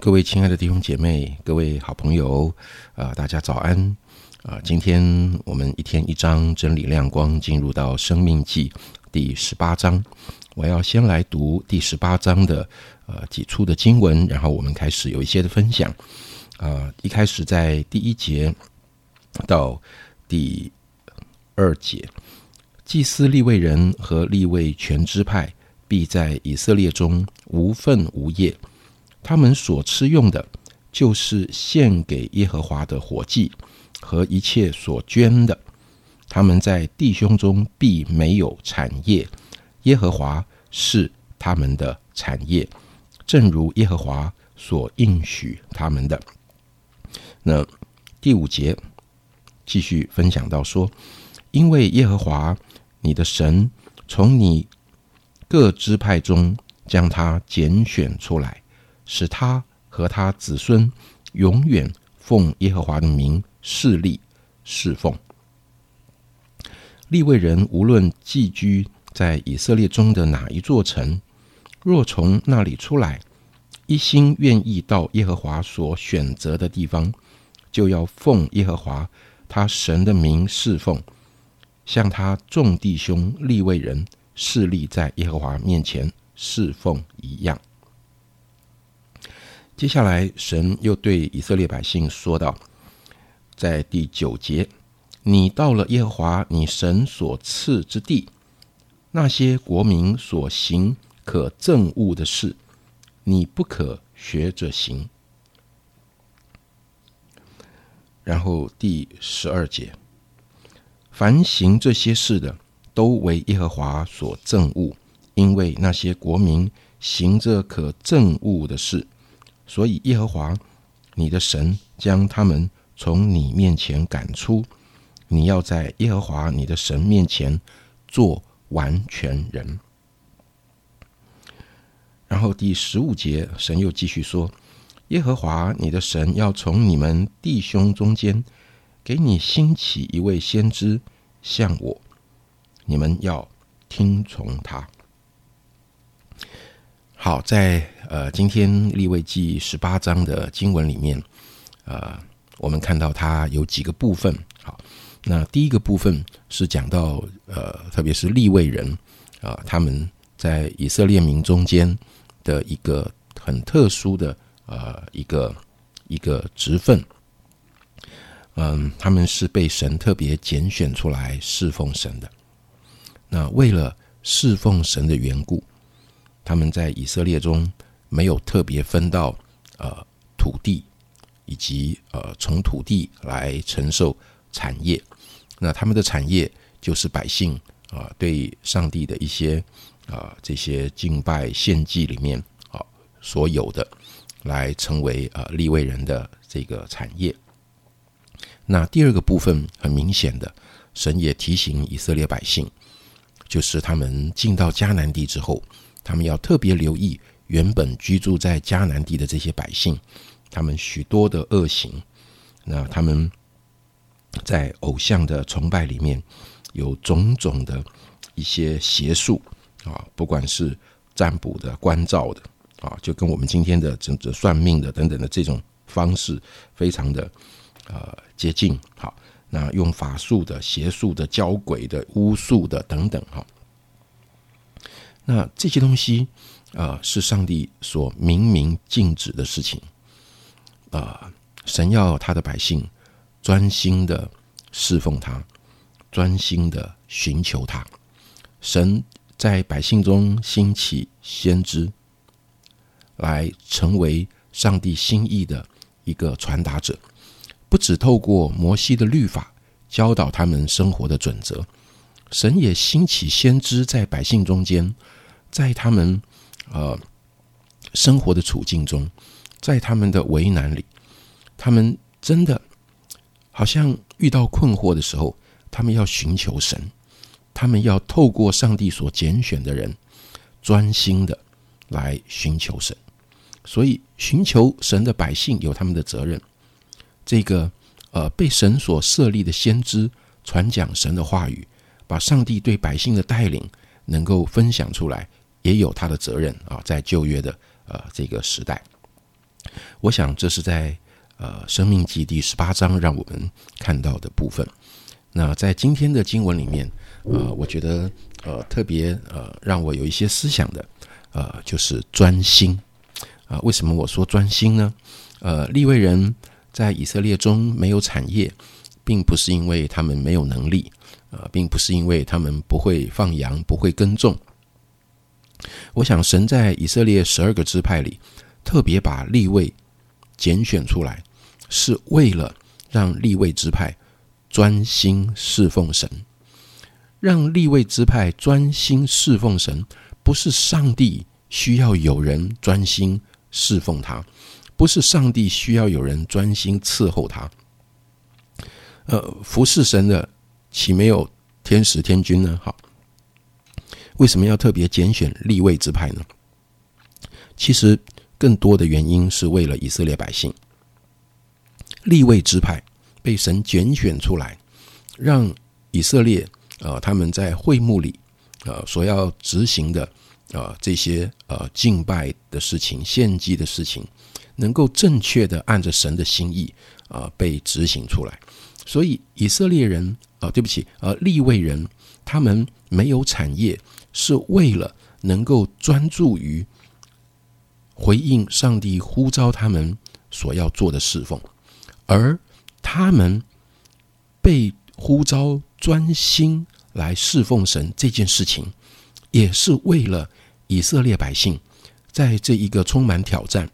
各位亲爱的弟兄姐妹，各位好朋友，啊，大家早安！啊，今天我们一天一章真理亮光，进入到生命记第十八章。我要先来读第十八章的呃几处的经文，然后我们开始有一些的分享。啊，一开始在第一节到第二节，祭司立位人和立位全支派必在以色列中无份无业。他们所吃用的，就是献给耶和华的火祭和一切所捐的。他们在弟兄中必没有产业，耶和华是他们的产业，正如耶和华所应许他们的。那第五节继续分享到说，因为耶和华你的神从你各支派中将他拣选出来。使他和他子孙永远奉耶和华的名侍立侍奉。立位人无论寄居在以色列中的哪一座城，若从那里出来，一心愿意到耶和华所选择的地方，就要奉耶和华他神的名侍奉，像他众弟兄立位人侍立在耶和华面前侍奉一样。接下来，神又对以色列百姓说道：“在第九节，你到了耶和华你神所赐之地，那些国民所行可憎恶的事，你不可学着行。”然后第十二节，凡行这些事的，都为耶和华所憎恶，因为那些国民行着可憎恶的事。所以，耶和华你的神将他们从你面前赶出。你要在耶和华你的神面前做完全人。然后第十五节，神又继续说：耶和华你的神要从你们弟兄中间给你兴起一位先知，像我，你们要听从他。好，在。呃，今天立位记十八章的经文里面，呃，我们看到它有几个部分。好，那第一个部分是讲到呃，特别是立位人啊，他们在以色列民中间的一个很特殊的呃一个一个职分。嗯，他们是被神特别拣选出来侍奉神的。那为了侍奉神的缘故，他们在以色列中。没有特别分到呃土地，以及呃从土地来承受产业，那他们的产业就是百姓啊对上帝的一些啊这些敬拜献祭里面啊所有的，来成为呃立位人的这个产业。那第二个部分很明显的，神也提醒以色列百姓，就是他们进到迦南地之后，他们要特别留意。原本居住在迦南地的这些百姓，他们许多的恶行，那他们在偶像的崇拜里面有种种的一些邪术啊，不管是占卜的、关照的啊，就跟我们今天的整个算命的等等的这种方式非常的呃接近。好，那用法术的、邪术的、教鬼的、巫术的等等哈，那这些东西。啊，是上帝所明明禁止的事情。啊，神要他的百姓专心的侍奉他，专心的寻求他。神在百姓中兴起先知，来成为上帝心意的一个传达者。不只透过摩西的律法教导他们生活的准则，神也兴起先知在百姓中间，在他们。呃，生活的处境中，在他们的为难里，他们真的好像遇到困惑的时候，他们要寻求神，他们要透过上帝所拣选的人，专心的来寻求神。所以，寻求神的百姓有他们的责任。这个呃，被神所设立的先知传讲神的话语，把上帝对百姓的带领能够分享出来。也有他的责任啊，在旧约的呃这个时代，我想这是在呃《生命记》第十八章让我们看到的部分。那在今天的经文里面，呃，我觉得呃特别呃让我有一些思想的，呃，就是专心啊。为什么我说专心呢？呃，立位人在以色列中没有产业，并不是因为他们没有能力，呃，并不是因为他们不会放羊、不会耕种。我想，神在以色列十二个支派里，特别把立位拣选出来，是为了让立位支派。专心侍奉神，让立位支派专心侍奉神，不是上帝需要有人专心侍奉他，不是上帝需要有人专心伺候他。呃，服侍神的岂没有天使天君呢？好，为什么要特别拣选立位之派呢？其实更多的原因是为了以色列百姓，立位之派。被神拣选出来，让以色列呃他们在会幕里呃所要执行的呃这些呃敬拜的事情、献祭的事情，能够正确的按着神的心意啊被执行出来。所以以色列人啊，对不起，呃立位人他们没有产业，是为了能够专注于回应上帝呼召他们所要做的侍奉，而。他们被呼召专心来侍奉神这件事情，也是为了以色列百姓在这一个充满挑战、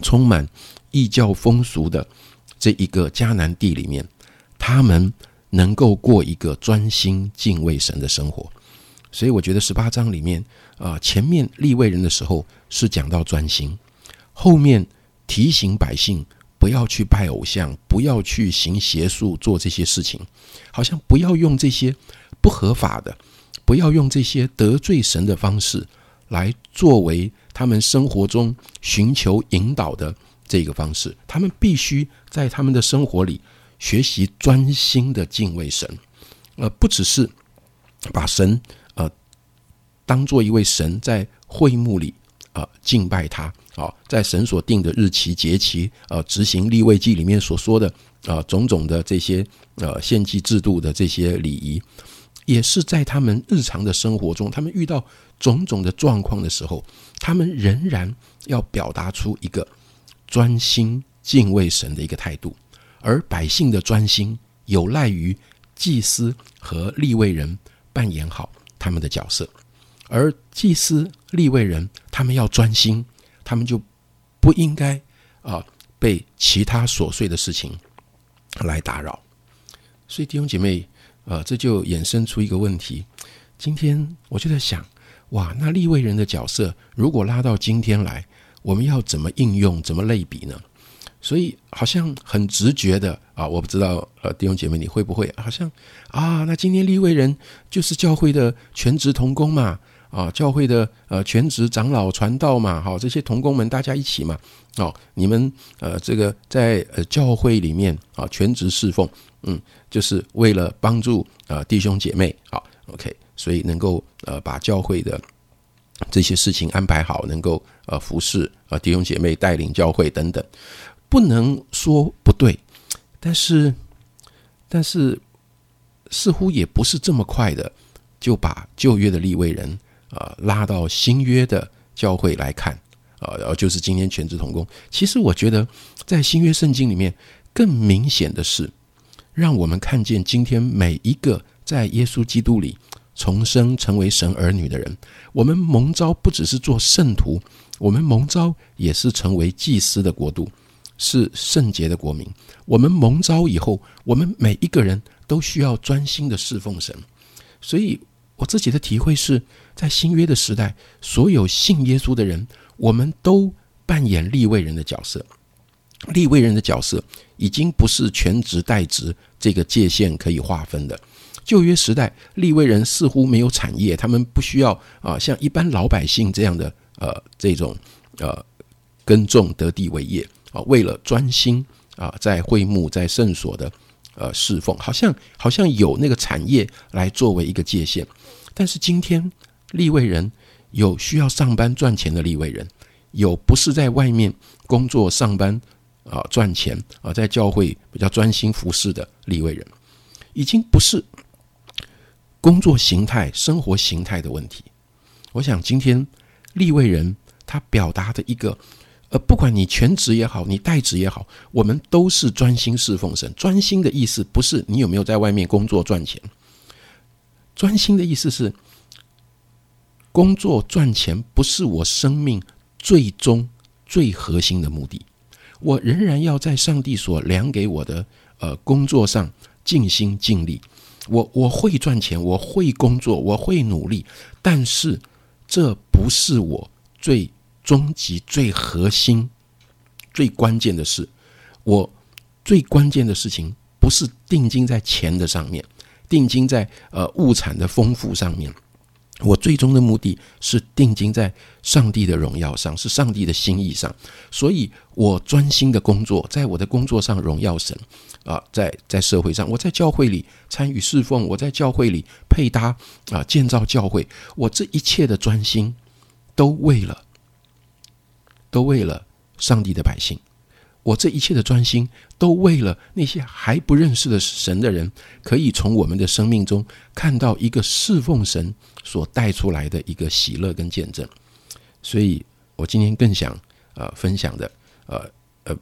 充满异教风俗的这一个迦南地里面，他们能够过一个专心敬畏神的生活。所以，我觉得十八章里面啊，前面立位人的时候是讲到专心，后面提醒百姓。不要去拜偶像，不要去行邪术，做这些事情，好像不要用这些不合法的，不要用这些得罪神的方式来作为他们生活中寻求引导的这个方式。他们必须在他们的生活里学习专心的敬畏神，呃，不只是把神呃当做一位神在会幕里啊敬拜他。啊，在神所定的日期节期，呃，执行立位记里面所说的，呃，种种的这些呃献祭制度的这些礼仪，也是在他们日常的生活中，他们遇到种种的状况的时候，他们仍然要表达出一个专心敬畏神的一个态度。而百姓的专心，有赖于祭司和立位人扮演好他们的角色，而祭司立位人他们要专心。他们就不应该啊被其他琐碎的事情来打扰，所以弟兄姐妹，呃，这就衍生出一个问题。今天我就在想，哇，那立位人的角色如果拉到今天来，我们要怎么应用，怎么类比呢？所以好像很直觉的啊，我不知道呃，弟兄姐妹你会不会好像啊？那今天立位人就是教会的全职同工嘛？啊，教会的呃全职长老传道嘛，好，这些同工们大家一起嘛，哦，你们呃这个在呃教会里面啊全职侍奉，嗯，就是为了帮助呃弟兄姐妹，好，OK，所以能够呃把教会的这些事情安排好，能够呃服侍啊弟兄姐妹带领教会等等，不能说不对，但是但是似乎也不是这么快的就把旧约的立位人。啊，拉到新约的教会来看，啊，然后就是今天全职同工。其实我觉得，在新约圣经里面，更明显的是，让我们看见今天每一个在耶稣基督里重生成为神儿女的人，我们蒙召不只是做圣徒，我们蒙召也是成为祭司的国度，是圣洁的国民。我们蒙召以后，我们每一个人都需要专心的侍奉神。所以我自己的体会是。在新约的时代，所有信耶稣的人，我们都扮演立位人的角色。立位人的角色已经不是全职代职这个界限可以划分的。旧约时代，立位人似乎没有产业，他们不需要啊，像一般老百姓这样的呃这种呃耕种得地为业啊，为了专心啊在会幕在圣所的呃侍奉，好像好像有那个产业来作为一个界限，但是今天。立位人有需要上班赚钱的立位人，有不是在外面工作上班啊赚钱啊，在教会比较专心服侍的立位人，已经不是工作形态、生活形态的问题。我想今天立位人他表达的一个。呃，不管你全职也好，你代职也好，我们都是专心侍奉神。专心的意思不是你有没有在外面工作赚钱，专心的意思是工作赚钱不是我生命最终最核心的目的。我仍然要在上帝所量给我的呃工作上尽心尽力。我我会赚钱，我会工作，我会努力，但是这不是我最。终极最核心、最关键的是，我最关键的事情不是定睛在钱的上面，定睛在呃物产的丰富上面。我最终的目的是定睛在上帝的荣耀上，是上帝的心意上。所以我专心的工作，在我的工作上荣耀神啊，在在社会上，我在教会里参与侍奉，我在教会里配搭啊建造教会，我这一切的专心都为了。都为了上帝的百姓，我这一切的专心，都为了那些还不认识的神的人，可以从我们的生命中看到一个侍奉神所带出来的一个喜乐跟见证。所以我今天更想呃分享的，呃呃，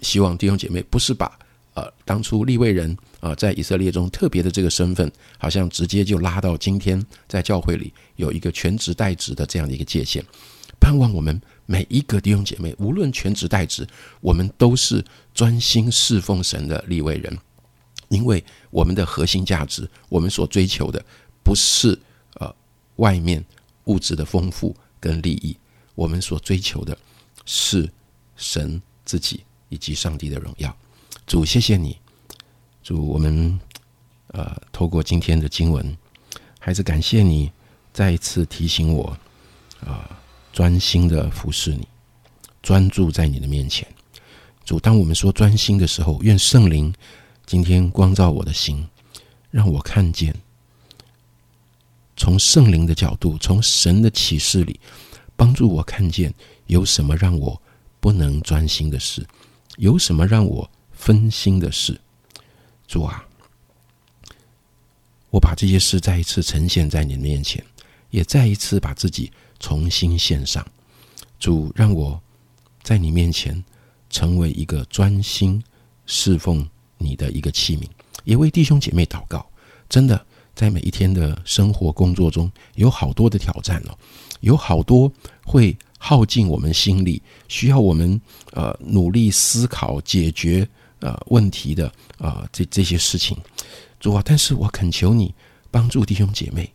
希望弟兄姐妹不是把呃当初立位人啊在以色列中特别的这个身份，好像直接就拉到今天在教会里有一个全职代职的这样的一个界限，盼望我们。每一个弟兄姐妹，无论全职代职，我们都是专心侍奉神的立位人，因为我们的核心价值，我们所追求的不是呃外面物质的丰富跟利益，我们所追求的是神自己以及上帝的荣耀。主，谢谢你，主，我们呃透过今天的经文，还是感谢你再一次提醒我啊。专心的服侍你，专注在你的面前，主。当我们说专心的时候，愿圣灵今天光照我的心，让我看见从圣灵的角度，从神的启示里，帮助我看见有什么让我不能专心的事，有什么让我分心的事。主啊，我把这些事再一次呈现在你的面前，也再一次把自己。重新献上，主让我在你面前成为一个专心侍奉你的一个器皿，也为弟兄姐妹祷告。真的，在每一天的生活工作中，有好多的挑战哦，有好多会耗尽我们心力，需要我们呃努力思考解决呃问题的啊这这些事情。主啊，但是我恳求你帮助弟兄姐妹，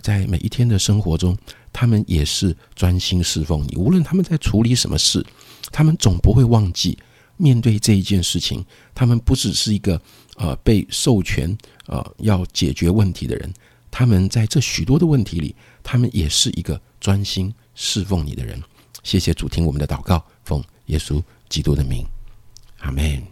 在每一天的生活中。他们也是专心侍奉你，无论他们在处理什么事，他们总不会忘记面对这一件事情。他们不只是一个呃被授权呃要解决问题的人，他们在这许多的问题里，他们也是一个专心侍奉你的人。谢谢主，听我们的祷告，奉耶稣基督的名，阿门。